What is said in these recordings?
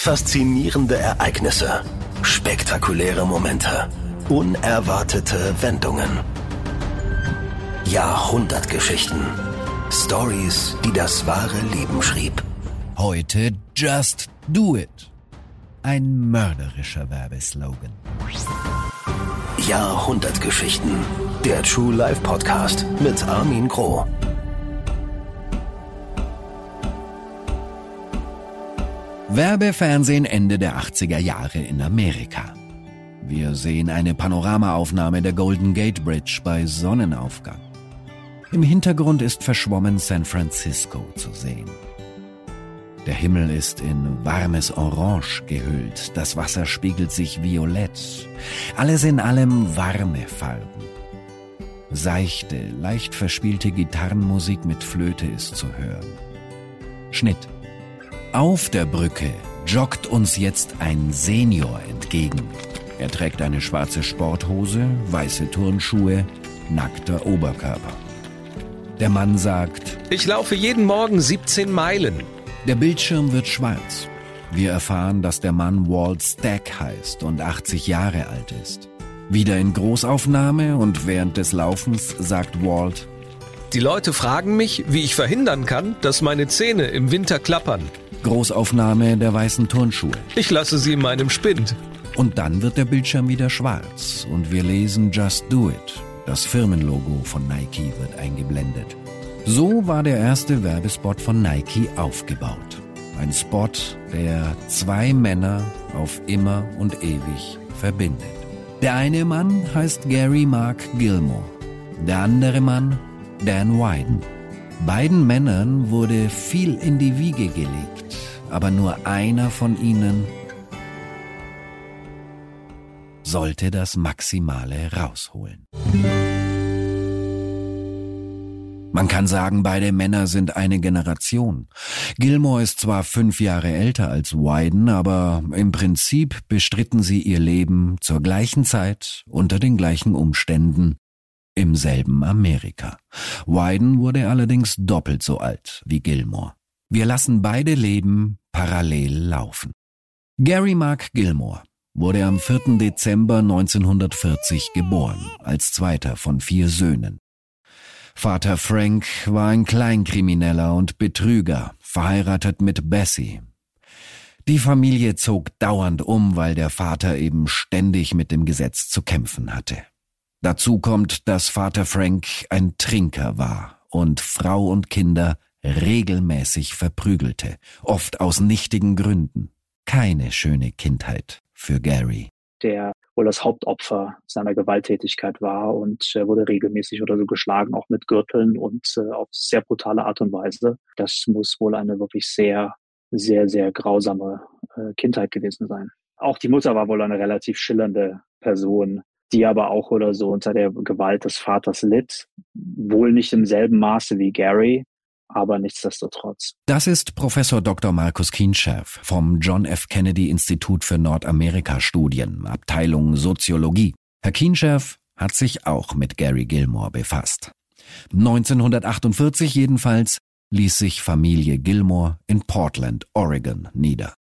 Faszinierende Ereignisse, spektakuläre Momente, unerwartete Wendungen. Jahrhundertgeschichten. Stories, die das wahre Leben schrieb. Heute Just Do It. Ein mörderischer Werbeslogan. Jahrhundertgeschichten. Der True Life Podcast mit Armin Groh. Werbefernsehen Ende der 80er Jahre in Amerika. Wir sehen eine Panoramaaufnahme der Golden Gate Bridge bei Sonnenaufgang. Im Hintergrund ist verschwommen San Francisco zu sehen. Der Himmel ist in warmes Orange gehüllt, das Wasser spiegelt sich violett. Alles in allem warme Farben. Seichte, leicht verspielte Gitarrenmusik mit Flöte ist zu hören. Schnitt. Auf der Brücke joggt uns jetzt ein Senior entgegen. Er trägt eine schwarze Sporthose, weiße Turnschuhe, nackter Oberkörper. Der Mann sagt, Ich laufe jeden Morgen 17 Meilen. Der Bildschirm wird schwarz. Wir erfahren, dass der Mann Walt Stack heißt und 80 Jahre alt ist. Wieder in Großaufnahme und während des Laufens sagt Walt, Die Leute fragen mich, wie ich verhindern kann, dass meine Zähne im Winter klappern. Großaufnahme der weißen Turnschuhe. Ich lasse sie in meinem Spind. Und dann wird der Bildschirm wieder schwarz und wir lesen Just Do It. Das Firmenlogo von Nike wird eingeblendet. So war der erste Werbespot von Nike aufgebaut. Ein Spot, der zwei Männer auf immer und ewig verbindet. Der eine Mann heißt Gary Mark Gilmore, der andere Mann Dan Wyden. Beiden Männern wurde viel in die Wiege gelegt, aber nur einer von ihnen sollte das Maximale rausholen. Man kann sagen, beide Männer sind eine Generation. Gilmore ist zwar fünf Jahre älter als Wyden, aber im Prinzip bestritten sie ihr Leben zur gleichen Zeit, unter den gleichen Umständen, im selben Amerika. Wyden wurde allerdings doppelt so alt wie Gilmore. Wir lassen beide Leben parallel laufen. Gary Mark Gilmore wurde am 4. Dezember 1940 geboren, als zweiter von vier Söhnen. Vater Frank war ein Kleinkrimineller und Betrüger, verheiratet mit Bessie. Die Familie zog dauernd um, weil der Vater eben ständig mit dem Gesetz zu kämpfen hatte. Dazu kommt, dass Vater Frank ein Trinker war und Frau und Kinder regelmäßig verprügelte, oft aus nichtigen Gründen. Keine schöne Kindheit für Gary. Der wohl das Hauptopfer seiner Gewalttätigkeit war und er wurde regelmäßig oder so geschlagen, auch mit Gürteln und äh, auf sehr brutale Art und Weise. Das muss wohl eine wirklich sehr, sehr, sehr grausame äh, Kindheit gewesen sein. Auch die Mutter war wohl eine relativ schillernde Person, die aber auch oder so unter der Gewalt des Vaters litt. Wohl nicht im selben Maße wie Gary, aber nichtsdestotrotz. Das ist Professor Dr. Markus Kienscherf vom John F. Kennedy Institut für Nordamerika-Studien, Abteilung Soziologie. Herr Kienscherf hat sich auch mit Gary Gilmore befasst. 1948 jedenfalls ließ sich Familie Gilmore in Portland, Oregon nieder.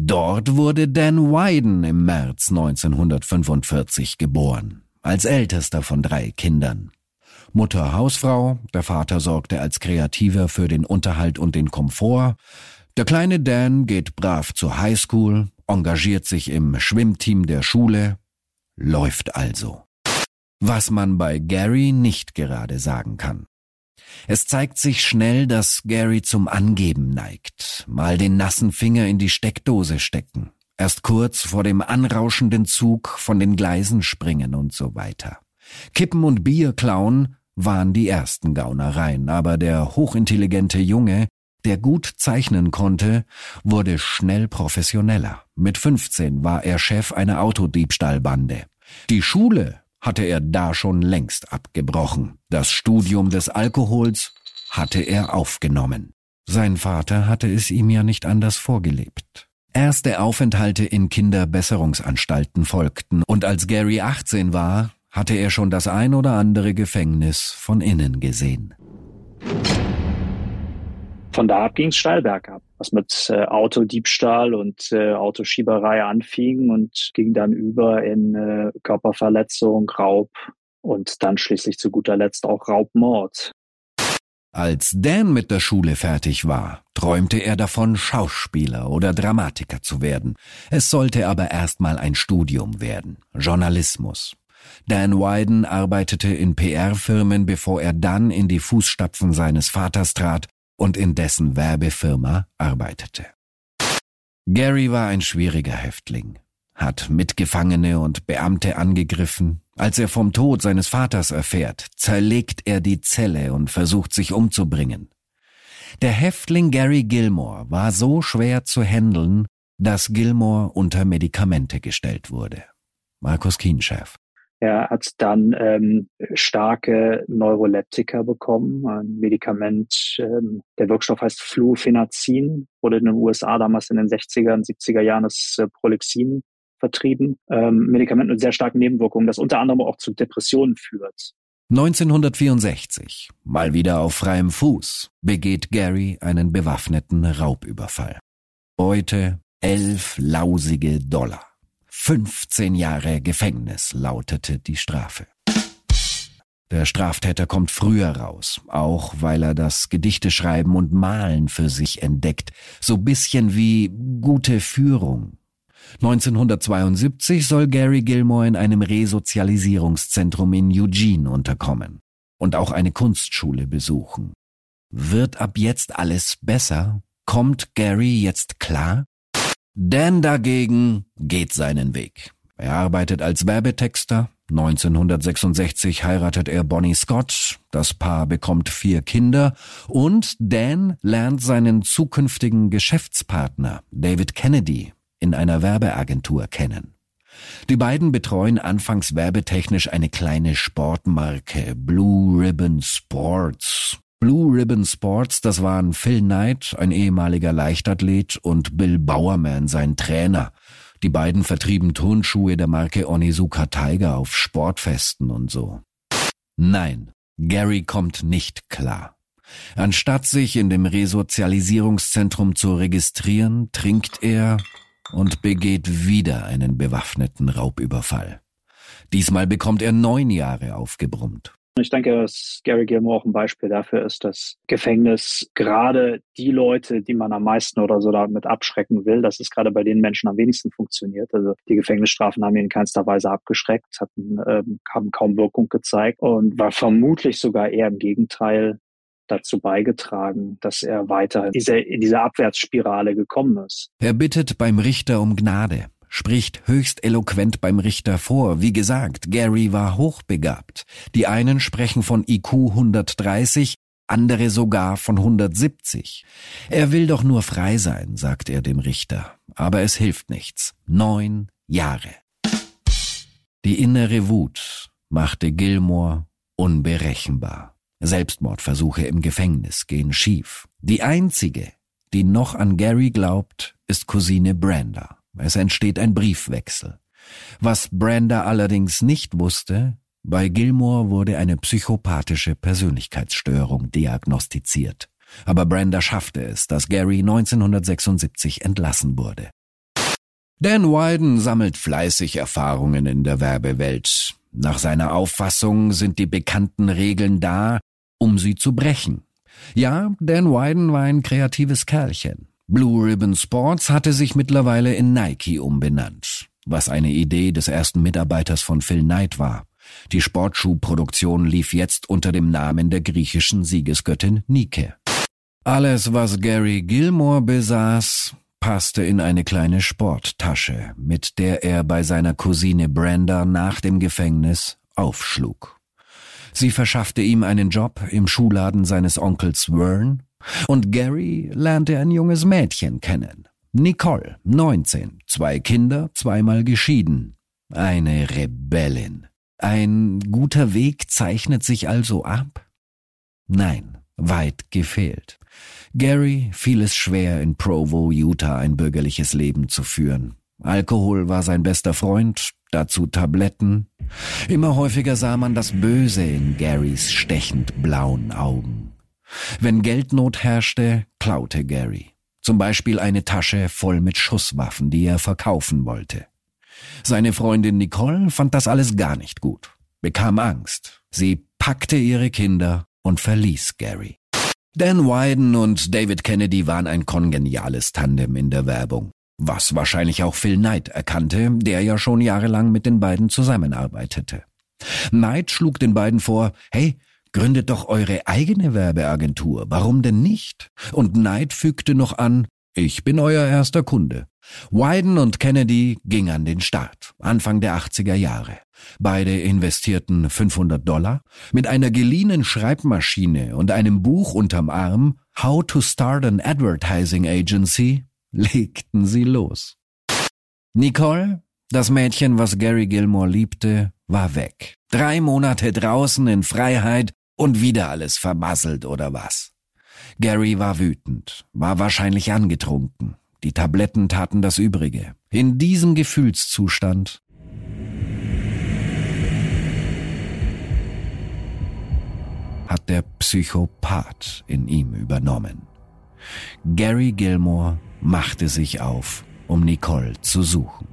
Dort wurde Dan Wyden im März 1945 geboren, als ältester von drei Kindern. Mutter Hausfrau, der Vater sorgte als Kreativer für den Unterhalt und den Komfort. Der kleine Dan geht brav zur Highschool, engagiert sich im Schwimmteam der Schule, läuft also. Was man bei Gary nicht gerade sagen kann. Es zeigt sich schnell, dass Gary zum Angeben neigt, mal den nassen Finger in die Steckdose stecken, erst kurz vor dem anrauschenden Zug von den Gleisen springen und so weiter. Kippen und Bier klauen waren die ersten Gaunereien, aber der hochintelligente Junge, der gut zeichnen konnte, wurde schnell professioneller. Mit 15 war er Chef einer Autodiebstahlbande. Die Schule hatte er da schon längst abgebrochen. Das Studium des Alkohols hatte er aufgenommen. Sein Vater hatte es ihm ja nicht anders vorgelebt. Erste Aufenthalte in Kinderbesserungsanstalten folgten, und als Gary 18 war, hatte er schon das ein oder andere Gefängnis von innen gesehen. Von da ab ging es steil bergab. Was mit äh, Autodiebstahl und äh, Autoschieberei anfing und ging dann über in äh, Körperverletzung, Raub und dann schließlich zu guter Letzt auch Raubmord. Als Dan mit der Schule fertig war, träumte er davon, Schauspieler oder Dramatiker zu werden. Es sollte aber erstmal ein Studium werden, Journalismus. Dan Wyden arbeitete in PR-Firmen, bevor er dann in die Fußstapfen seines Vaters trat und in dessen Werbefirma arbeitete. Gary war ein schwieriger Häftling, hat Mitgefangene und Beamte angegriffen. Als er vom Tod seines Vaters erfährt, zerlegt er die Zelle und versucht sich umzubringen. Der Häftling Gary Gilmore war so schwer zu handeln, dass Gilmore unter Medikamente gestellt wurde. Markus Kienschärf. Er hat dann ähm, starke Neuroleptika bekommen, ein Medikament, ähm, der Wirkstoff heißt Flufenazin, wurde in den USA damals in den 60er und 70er Jahren das äh, Prolixin vertrieben. Ähm, Medikament mit sehr starken Nebenwirkungen, das unter anderem auch zu Depressionen führt. 1964, mal wieder auf freiem Fuß, begeht Gary einen bewaffneten Raubüberfall. Beute elf lausige Dollar. 15 Jahre Gefängnis lautete die Strafe. Der Straftäter kommt früher raus, auch weil er das Gedichteschreiben und Malen für sich entdeckt, so bisschen wie gute Führung. 1972 soll Gary Gilmore in einem Resozialisierungszentrum in Eugene unterkommen und auch eine Kunstschule besuchen. Wird ab jetzt alles besser? Kommt Gary jetzt klar? Dan dagegen geht seinen Weg. Er arbeitet als Werbetexter. 1966 heiratet er Bonnie Scott. Das Paar bekommt vier Kinder. Und Dan lernt seinen zukünftigen Geschäftspartner David Kennedy in einer Werbeagentur kennen. Die beiden betreuen anfangs werbetechnisch eine kleine Sportmarke Blue Ribbon Sports. Blue Ribbon Sports, das waren Phil Knight, ein ehemaliger Leichtathlet, und Bill Bowerman, sein Trainer. Die beiden vertrieben Turnschuhe der Marke Onizuka Tiger auf Sportfesten und so. Nein, Gary kommt nicht klar. Anstatt sich in dem Resozialisierungszentrum zu registrieren, trinkt er und begeht wieder einen bewaffneten Raubüberfall. Diesmal bekommt er neun Jahre aufgebrummt. Ich denke, dass Gary Gilmore auch ein Beispiel dafür ist, dass Gefängnis gerade die Leute, die man am meisten oder so damit abschrecken will, dass es gerade bei den Menschen am wenigsten funktioniert. Also die Gefängnisstrafen haben ihn in keinster Weise abgeschreckt, hatten, ähm, haben kaum Wirkung gezeigt und war vermutlich sogar eher im Gegenteil dazu beigetragen, dass er weiter in diese, in diese Abwärtsspirale gekommen ist. Er bittet beim Richter um Gnade spricht höchst eloquent beim Richter vor. Wie gesagt, Gary war hochbegabt. Die einen sprechen von IQ 130, andere sogar von 170. Er will doch nur frei sein, sagt er dem Richter. Aber es hilft nichts. Neun Jahre. Die innere Wut machte Gilmore unberechenbar. Selbstmordversuche im Gefängnis gehen schief. Die einzige, die noch an Gary glaubt, ist Cousine Brenda. Es entsteht ein Briefwechsel. Was Brenda allerdings nicht wusste, bei Gilmore wurde eine psychopathische Persönlichkeitsstörung diagnostiziert. Aber Brenda schaffte es, dass Gary 1976 entlassen wurde. Dan Wyden sammelt fleißig Erfahrungen in der Werbewelt. Nach seiner Auffassung sind die bekannten Regeln da, um sie zu brechen. Ja, Dan Wyden war ein kreatives Kerlchen. Blue Ribbon Sports hatte sich mittlerweile in Nike umbenannt, was eine Idee des ersten Mitarbeiters von Phil Knight war. Die Sportschuhproduktion lief jetzt unter dem Namen der griechischen Siegesgöttin Nike. Alles, was Gary Gilmore besaß, passte in eine kleine Sporttasche, mit der er bei seiner Cousine Brenda nach dem Gefängnis aufschlug. Sie verschaffte ihm einen Job im Schuhladen seines Onkels Vern und Gary lernte ein junges Mädchen kennen. Nicole, 19, zwei Kinder, zweimal geschieden. Eine Rebellin. Ein guter Weg zeichnet sich also ab? Nein, weit gefehlt. Gary fiel es schwer, in Provo, Utah ein bürgerliches Leben zu führen. Alkohol war sein bester Freund, dazu Tabletten. Immer häufiger sah man das Böse in Garys stechend blauen Augen. Wenn Geldnot herrschte, klaute Gary. Zum Beispiel eine Tasche voll mit Schusswaffen, die er verkaufen wollte. Seine Freundin Nicole fand das alles gar nicht gut, bekam Angst. Sie packte ihre Kinder und verließ Gary. Dan Wyden und David Kennedy waren ein kongeniales Tandem in der Werbung, was wahrscheinlich auch Phil Knight erkannte, der ja schon jahrelang mit den beiden zusammenarbeitete. Knight schlug den beiden vor, hey, gründet doch eure eigene Werbeagentur, warum denn nicht? Und Knight fügte noch an, ich bin euer erster Kunde. Wyden und Kennedy gingen an den Start, Anfang der 80er Jahre. Beide investierten 500 Dollar. Mit einer geliehenen Schreibmaschine und einem Buch unterm Arm, How to Start an Advertising Agency, legten sie los. Nicole, das Mädchen, was Gary Gilmore liebte, war weg. Drei Monate draußen in Freiheit und wieder alles vermasselt oder was. Gary war wütend, war wahrscheinlich angetrunken. Die Tabletten taten das Übrige. In diesem Gefühlszustand hat der Psychopath in ihm übernommen. Gary Gilmore machte sich auf, um Nicole zu suchen.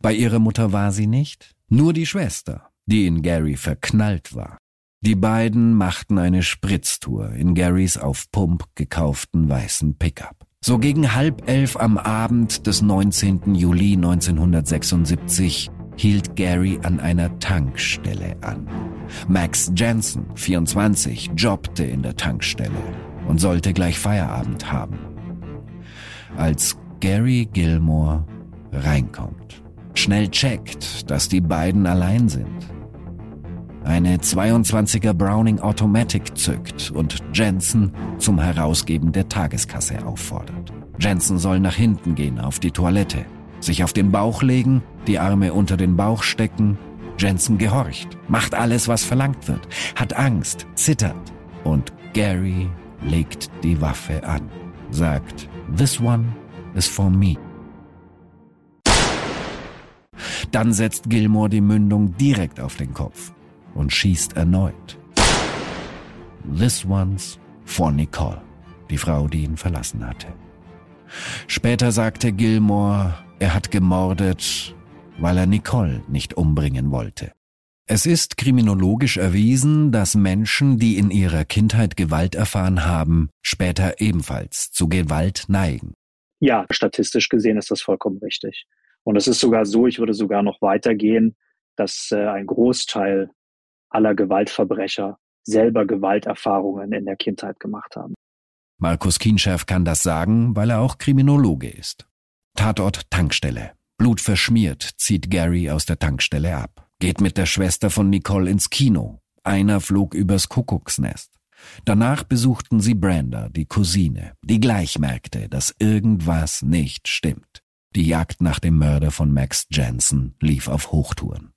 Bei ihrer Mutter war sie nicht, nur die Schwester, die in Gary verknallt war. Die beiden machten eine Spritztour in Garys auf Pump gekauften weißen Pickup. So gegen halb elf am Abend des 19. Juli 1976 hielt Gary an einer Tankstelle an. Max Jensen, 24, jobbte in der Tankstelle und sollte gleich Feierabend haben. Als Gary Gilmore reinkommt, schnell checkt, dass die beiden allein sind eine 22er Browning Automatic zückt und Jensen zum Herausgeben der Tageskasse auffordert. Jensen soll nach hinten gehen auf die Toilette, sich auf den Bauch legen, die Arme unter den Bauch stecken. Jensen gehorcht, macht alles, was verlangt wird, hat Angst, zittert und Gary legt die Waffe an, sagt, This one is for me. Dann setzt Gilmore die Mündung direkt auf den Kopf und schießt erneut. This one's for Nicole, die Frau, die ihn verlassen hatte. Später sagte Gilmore, er hat gemordet, weil er Nicole nicht umbringen wollte. Es ist kriminologisch erwiesen, dass Menschen, die in ihrer Kindheit Gewalt erfahren haben, später ebenfalls zu Gewalt neigen. Ja, statistisch gesehen ist das vollkommen richtig. Und es ist sogar so, ich würde sogar noch weitergehen, dass äh, ein Großteil aller Gewaltverbrecher selber Gewalterfahrungen in der Kindheit gemacht haben. Markus Kienschärf kann das sagen, weil er auch Kriminologe ist. Tatort Tankstelle. Blut verschmiert zieht Gary aus der Tankstelle ab. Geht mit der Schwester von Nicole ins Kino. Einer flog übers Kuckucksnest. Danach besuchten sie Brenda, die Cousine, die gleich merkte, dass irgendwas nicht stimmt. Die Jagd nach dem Mörder von Max Jansen lief auf Hochtouren.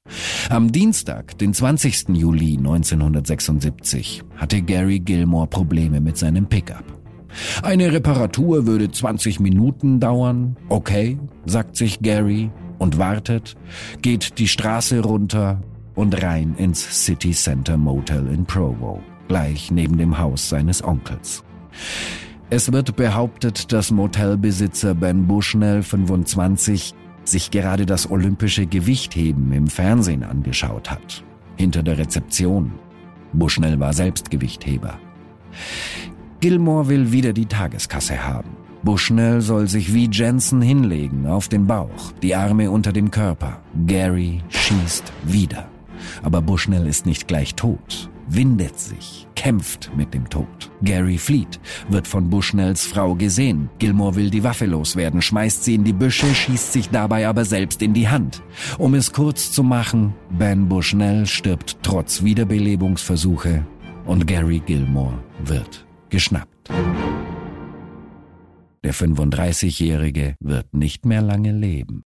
Am Dienstag, den 20. Juli 1976, hatte Gary Gilmore Probleme mit seinem Pickup. Eine Reparatur würde 20 Minuten dauern. Okay, sagt sich Gary und wartet, geht die Straße runter und rein ins City Center Motel in Provo, gleich neben dem Haus seines Onkels. Es wird behauptet, dass Motelbesitzer Ben Bushnell 25 sich gerade das olympische Gewichtheben im Fernsehen angeschaut hat. Hinter der Rezeption. Bushnell war selbst Gewichtheber. Gilmore will wieder die Tageskasse haben. Bushnell soll sich wie Jensen hinlegen, auf den Bauch, die Arme unter dem Körper. Gary schießt wieder. Aber Bushnell ist nicht gleich tot windet sich, kämpft mit dem Tod. Gary flieht, wird von Bushnells Frau gesehen. Gilmore will die Waffe loswerden, schmeißt sie in die Büsche, schießt sich dabei aber selbst in die Hand. Um es kurz zu machen, Ben Bushnell stirbt trotz Wiederbelebungsversuche und Gary Gilmore wird geschnappt. Der 35-Jährige wird nicht mehr lange leben.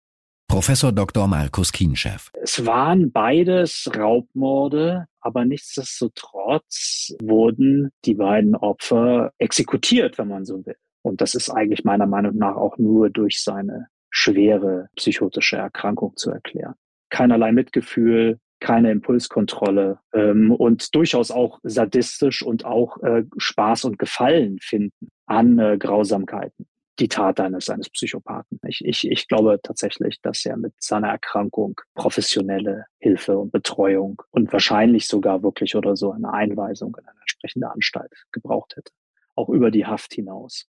Professor Dr. Markus Kienchef. Es waren beides Raubmorde, aber nichtsdestotrotz wurden die beiden Opfer exekutiert, wenn man so will. Und das ist eigentlich meiner Meinung nach auch nur durch seine schwere psychotische Erkrankung zu erklären. Keinerlei Mitgefühl, keine Impulskontrolle ähm, und durchaus auch sadistisch und auch äh, Spaß und Gefallen finden an äh, Grausamkeiten die Tat eines, eines Psychopathen. Ich, ich, ich glaube tatsächlich, dass er mit seiner Erkrankung professionelle Hilfe und Betreuung und wahrscheinlich sogar wirklich oder so eine Einweisung in eine entsprechende Anstalt gebraucht hätte. Auch über die Haft hinaus.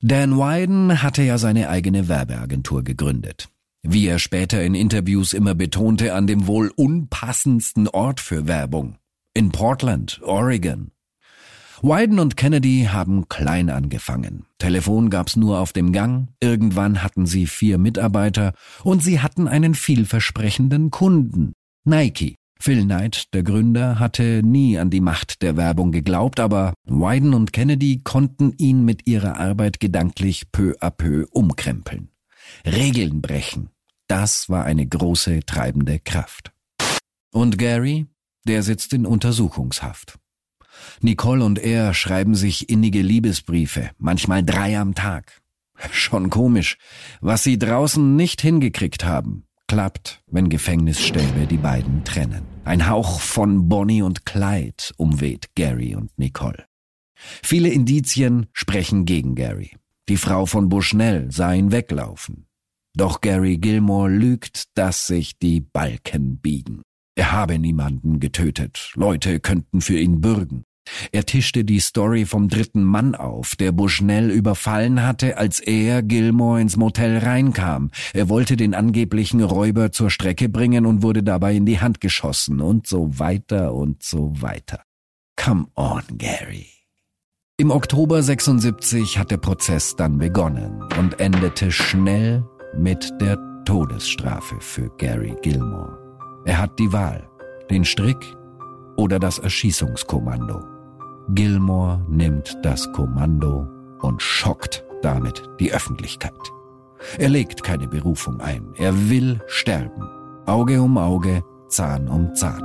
Dan Wyden hatte ja seine eigene Werbeagentur gegründet. Wie er später in Interviews immer betonte, an dem wohl unpassendsten Ort für Werbung. In Portland, Oregon. Wyden und Kennedy haben klein angefangen. Telefon gab's nur auf dem Gang, irgendwann hatten sie vier Mitarbeiter und sie hatten einen vielversprechenden Kunden. Nike. Phil Knight, der Gründer, hatte nie an die Macht der Werbung geglaubt, aber Wyden und Kennedy konnten ihn mit ihrer Arbeit gedanklich peu à peu umkrempeln. Regeln brechen. Das war eine große treibende Kraft. Und Gary, der sitzt in Untersuchungshaft. Nicole und er schreiben sich innige Liebesbriefe, manchmal drei am Tag. Schon komisch, was sie draußen nicht hingekriegt haben, klappt, wenn Gefängnisstäbe die beiden trennen. Ein Hauch von Bonnie und Clyde umweht Gary und Nicole. Viele Indizien sprechen gegen Gary. Die Frau von Bushnell sah ihn weglaufen. Doch Gary Gilmore lügt, dass sich die Balken biegen. Er habe niemanden getötet. Leute könnten für ihn bürgen. Er tischte die Story vom dritten Mann auf, der Bushnell überfallen hatte, als er, Gilmore, ins Motel reinkam. Er wollte den angeblichen Räuber zur Strecke bringen und wurde dabei in die Hand geschossen und so weiter und so weiter. Come on, Gary. Im Oktober 76 hat der Prozess dann begonnen und endete schnell mit der Todesstrafe für Gary Gilmore. Er hat die Wahl, den Strick oder das Erschießungskommando. Gilmore nimmt das Kommando und schockt damit die Öffentlichkeit. Er legt keine Berufung ein, er will sterben. Auge um Auge, Zahn um Zahn.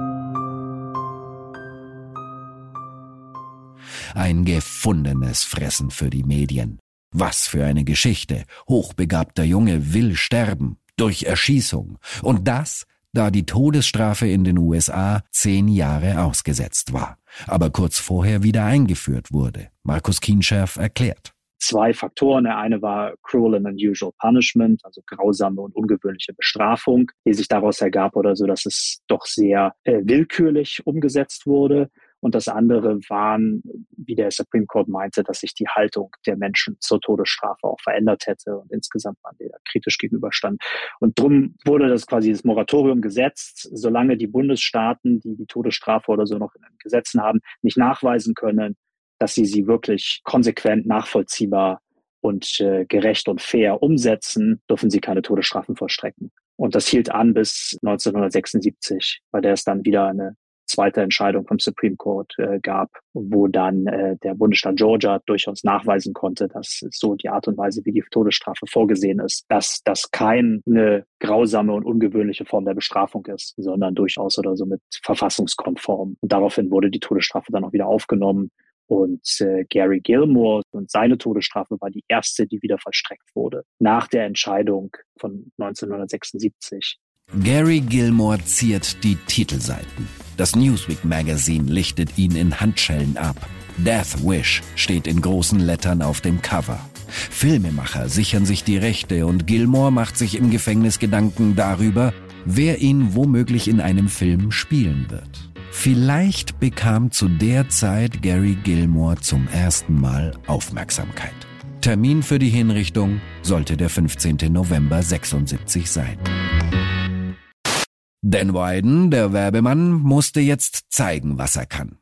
Ein gefundenes Fressen für die Medien. Was für eine Geschichte. Hochbegabter Junge will sterben. Durch Erschießung. Und das, da die Todesstrafe in den USA zehn Jahre ausgesetzt war, aber kurz vorher wieder eingeführt wurde. Markus Kienscherf erklärt zwei Faktoren. Der eine war Cruel and Unusual Punishment, also grausame und ungewöhnliche Bestrafung, die sich daraus ergab oder so, dass es doch sehr äh, willkürlich umgesetzt wurde. Und das andere waren, wie der Supreme Court meinte, dass sich die Haltung der Menschen zur Todesstrafe auch verändert hätte und insgesamt man der kritisch gegenüberstand. Und drum wurde das quasi das Moratorium gesetzt, solange die Bundesstaaten, die die Todesstrafe oder so noch in den Gesetzen haben, nicht nachweisen können, dass sie sie wirklich konsequent nachvollziehbar und äh, gerecht und fair umsetzen, dürfen sie keine Todesstrafen vollstrecken. Und das hielt an bis 1976, bei der es dann wieder eine zweite Entscheidung vom Supreme Court äh, gab, wo dann äh, der Bundesstaat Georgia durchaus nachweisen konnte, dass so die Art und Weise, wie die Todesstrafe vorgesehen ist, dass das keine grausame und ungewöhnliche Form der Bestrafung ist, sondern durchaus oder so mit verfassungskonform. Und daraufhin wurde die Todesstrafe dann auch wieder aufgenommen. Und äh, Gary Gilmore und seine Todesstrafe war die erste, die wieder vollstreckt wurde, nach der Entscheidung von 1976. Gary Gilmore ziert die Titelseiten. Das Newsweek Magazine lichtet ihn in Handschellen ab. Death Wish steht in großen Lettern auf dem Cover. Filmemacher sichern sich die Rechte und Gilmore macht sich im Gefängnis Gedanken darüber, wer ihn womöglich in einem Film spielen wird. Vielleicht bekam zu der Zeit Gary Gilmore zum ersten Mal Aufmerksamkeit. Termin für die Hinrichtung sollte der 15. November 76 sein. Dan Wyden, der Werbemann, musste jetzt zeigen, was er kann.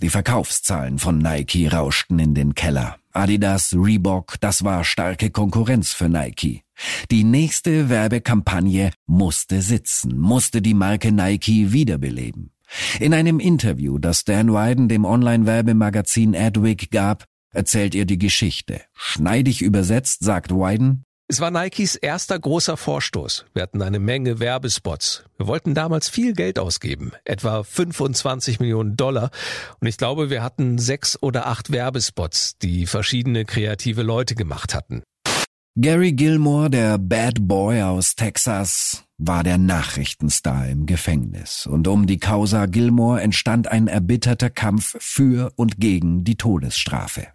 Die Verkaufszahlen von Nike rauschten in den Keller. Adidas, Reebok, das war starke Konkurrenz für Nike. Die nächste Werbekampagne musste sitzen, musste die Marke Nike wiederbeleben. In einem Interview, das Dan Wyden dem Online-Werbemagazin Adweek gab, erzählt er die Geschichte. Schneidig übersetzt sagt Wyden, es war Nikes erster großer Vorstoß. Wir hatten eine Menge Werbespots. Wir wollten damals viel Geld ausgeben, etwa 25 Millionen Dollar. Und ich glaube, wir hatten sechs oder acht Werbespots, die verschiedene kreative Leute gemacht hatten. Gary Gilmore, der Bad Boy aus Texas, war der Nachrichtenstar im Gefängnis. Und um die Causa Gilmore entstand ein erbitterter Kampf für und gegen die Todesstrafe.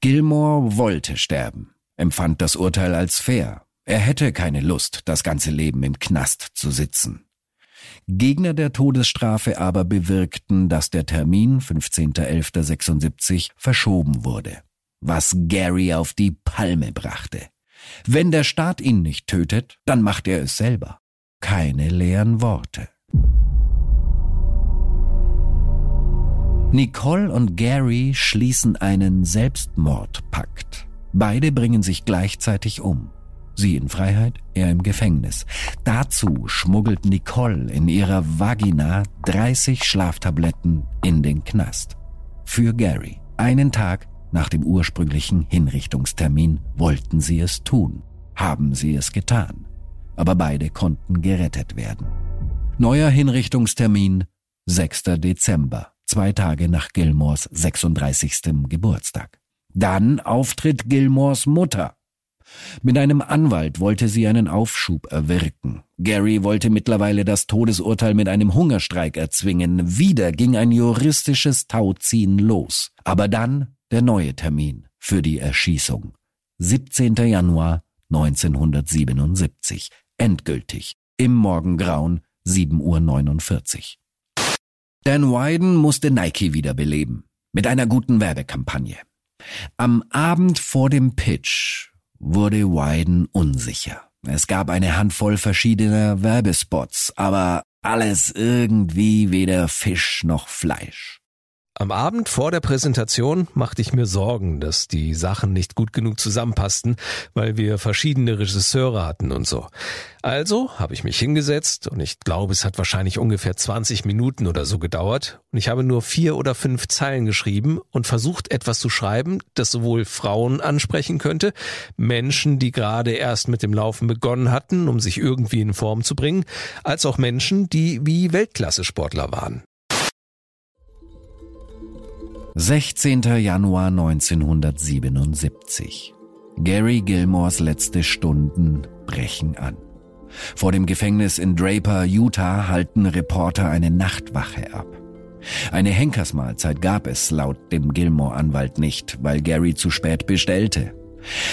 Gilmore wollte sterben, empfand das Urteil als fair. Er hätte keine Lust, das ganze Leben im Knast zu sitzen. Gegner der Todesstrafe aber bewirkten, dass der Termin 15.11.76 verschoben wurde, was Gary auf die Palme brachte. Wenn der Staat ihn nicht tötet, dann macht er es selber. Keine leeren Worte. Nicole und Gary schließen einen Selbstmordpakt. Beide bringen sich gleichzeitig um. Sie in Freiheit, er im Gefängnis. Dazu schmuggelt Nicole in ihrer Vagina 30 Schlaftabletten in den Knast. Für Gary. Einen Tag nach dem ursprünglichen Hinrichtungstermin wollten sie es tun. Haben sie es getan. Aber beide konnten gerettet werden. Neuer Hinrichtungstermin 6. Dezember zwei Tage nach Gilmores 36. Geburtstag. Dann auftritt Gilmores Mutter. Mit einem Anwalt wollte sie einen Aufschub erwirken. Gary wollte mittlerweile das Todesurteil mit einem Hungerstreik erzwingen. Wieder ging ein juristisches Tauziehen los. Aber dann der neue Termin für die Erschießung. 17. Januar 1977. Endgültig. Im Morgengrauen 7.49 Uhr. Dan Wyden musste Nike wiederbeleben. Mit einer guten Werbekampagne. Am Abend vor dem Pitch wurde Wyden unsicher. Es gab eine Handvoll verschiedener Werbespots, aber alles irgendwie weder Fisch noch Fleisch. Am Abend vor der Präsentation machte ich mir Sorgen, dass die Sachen nicht gut genug zusammenpassten, weil wir verschiedene Regisseure hatten und so. Also habe ich mich hingesetzt und ich glaube, es hat wahrscheinlich ungefähr 20 Minuten oder so gedauert und ich habe nur vier oder fünf Zeilen geschrieben und versucht etwas zu schreiben, das sowohl Frauen ansprechen könnte, Menschen, die gerade erst mit dem Laufen begonnen hatten, um sich irgendwie in Form zu bringen, als auch Menschen, die wie Weltklasse-Sportler waren. 16. Januar 1977. Gary Gilmores letzte Stunden brechen an. Vor dem Gefängnis in Draper, Utah, halten Reporter eine Nachtwache ab. Eine Henkersmahlzeit gab es laut dem Gilmore-Anwalt nicht, weil Gary zu spät bestellte.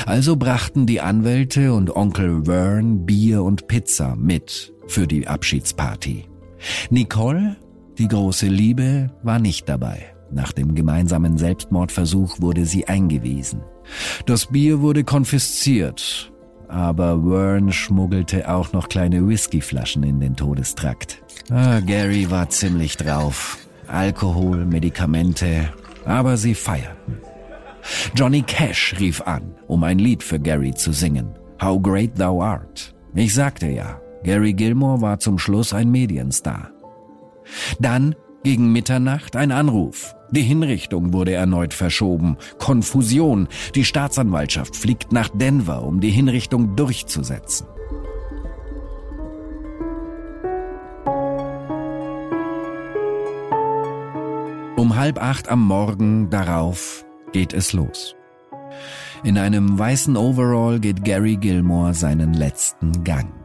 Also brachten die Anwälte und Onkel Vern Bier und Pizza mit für die Abschiedsparty. Nicole, die große Liebe, war nicht dabei. Nach dem gemeinsamen Selbstmordversuch wurde sie eingewiesen. Das Bier wurde konfisziert, aber Vern schmuggelte auch noch kleine Whiskyflaschen in den Todestrakt. Ah, Gary war ziemlich drauf. Alkohol, Medikamente, aber sie feierten. Johnny Cash rief an, um ein Lied für Gary zu singen. How Great Thou Art. Ich sagte ja, Gary Gilmore war zum Schluss ein Medienstar. Dann gegen Mitternacht ein Anruf. Die Hinrichtung wurde erneut verschoben. Konfusion. Die Staatsanwaltschaft fliegt nach Denver, um die Hinrichtung durchzusetzen. Um halb acht am Morgen darauf geht es los. In einem weißen Overall geht Gary Gilmore seinen letzten Gang.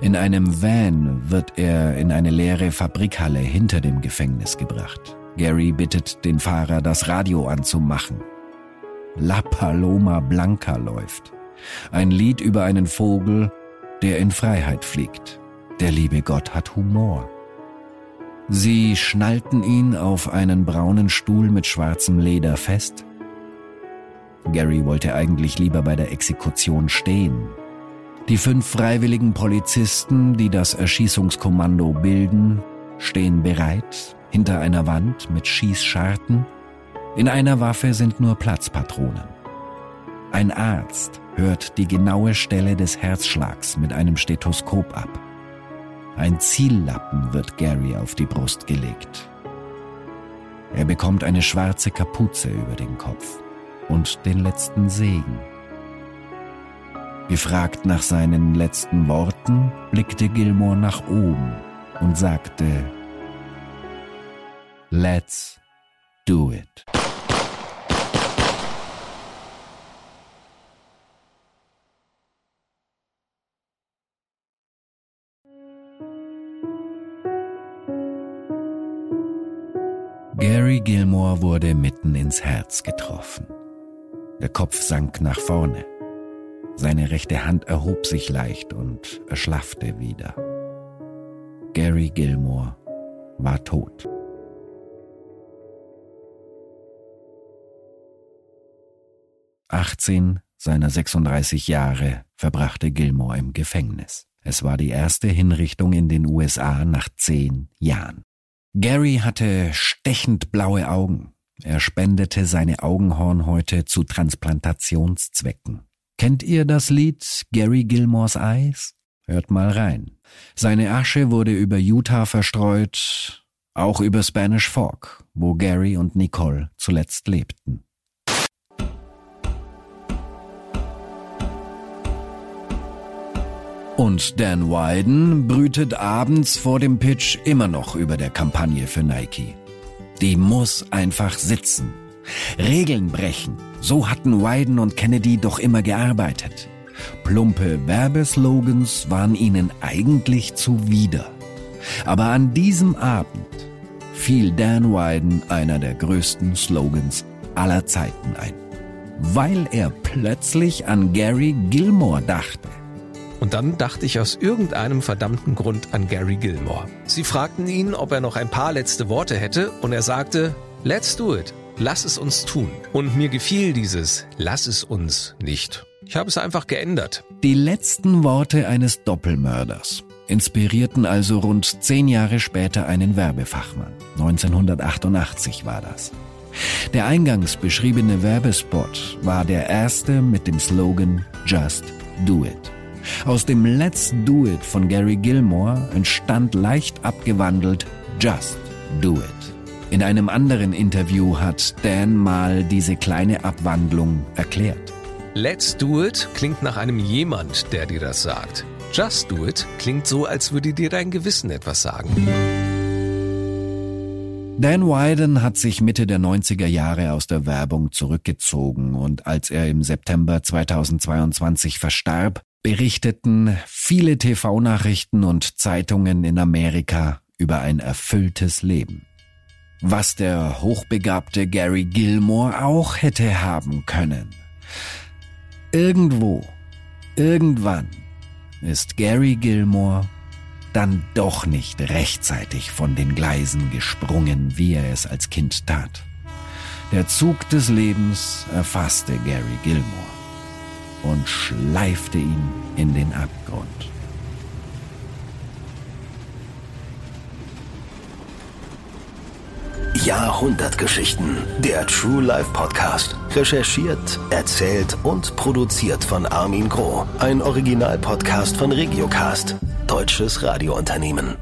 In einem Van wird er in eine leere Fabrikhalle hinter dem Gefängnis gebracht. Gary bittet den Fahrer, das Radio anzumachen. La Paloma Blanca läuft. Ein Lied über einen Vogel, der in Freiheit fliegt. Der liebe Gott hat Humor. Sie schnallten ihn auf einen braunen Stuhl mit schwarzem Leder fest. Gary wollte eigentlich lieber bei der Exekution stehen. Die fünf freiwilligen Polizisten, die das Erschießungskommando bilden, stehen bereit, hinter einer Wand mit Schießscharten. In einer Waffe sind nur Platzpatronen. Ein Arzt hört die genaue Stelle des Herzschlags mit einem Stethoskop ab. Ein Ziellappen wird Gary auf die Brust gelegt. Er bekommt eine schwarze Kapuze über den Kopf und den letzten Segen. Gefragt nach seinen letzten Worten, blickte Gilmore nach oben und sagte, Let's do it. Gary Gilmore wurde mitten ins Herz getroffen. Der Kopf sank nach vorne. Seine rechte Hand erhob sich leicht und erschlaffte wieder. Gary Gilmore war tot. Achtzehn seiner 36 Jahre verbrachte Gilmore im Gefängnis. Es war die erste Hinrichtung in den USA nach zehn Jahren. Gary hatte stechend blaue Augen. Er spendete seine Augenhornhäute zu Transplantationszwecken. Kennt ihr das Lied Gary Gilmores Eyes? Hört mal rein. Seine Asche wurde über Utah verstreut, auch über Spanish Fork, wo Gary und Nicole zuletzt lebten. Und Dan Wyden brütet abends vor dem Pitch immer noch über der Kampagne für Nike. Die muss einfach sitzen. Regeln brechen. So hatten Wyden und Kennedy doch immer gearbeitet. Plumpe Werbeslogans waren ihnen eigentlich zuwider. Aber an diesem Abend fiel Dan Wyden einer der größten Slogans aller Zeiten ein. Weil er plötzlich an Gary Gilmore dachte. Und dann dachte ich aus irgendeinem verdammten Grund an Gary Gilmore. Sie fragten ihn, ob er noch ein paar letzte Worte hätte, und er sagte, Let's do it. Lass es uns tun. Und mir gefiel dieses Lass es uns nicht. Ich habe es einfach geändert. Die letzten Worte eines Doppelmörders inspirierten also rund zehn Jahre später einen Werbefachmann. 1988 war das. Der eingangs beschriebene Werbespot war der erste mit dem Slogan Just Do It. Aus dem Let's Do It von Gary Gilmore entstand leicht abgewandelt Just Do It. In einem anderen Interview hat Dan mal diese kleine Abwandlung erklärt. Let's Do It klingt nach einem jemand, der dir das sagt. Just Do It klingt so, als würde dir dein Gewissen etwas sagen. Dan Wyden hat sich Mitte der 90er Jahre aus der Werbung zurückgezogen und als er im September 2022 verstarb, berichteten viele TV-Nachrichten und Zeitungen in Amerika über ein erfülltes Leben. Was der hochbegabte Gary Gilmore auch hätte haben können. Irgendwo, irgendwann ist Gary Gilmore dann doch nicht rechtzeitig von den Gleisen gesprungen, wie er es als Kind tat. Der Zug des Lebens erfasste Gary Gilmore und schleifte ihn in den Abgrund. Jahrhundertgeschichten. Der True Life Podcast. Recherchiert, erzählt und produziert von Armin Groh. Ein Originalpodcast von Regiocast. Deutsches Radiounternehmen.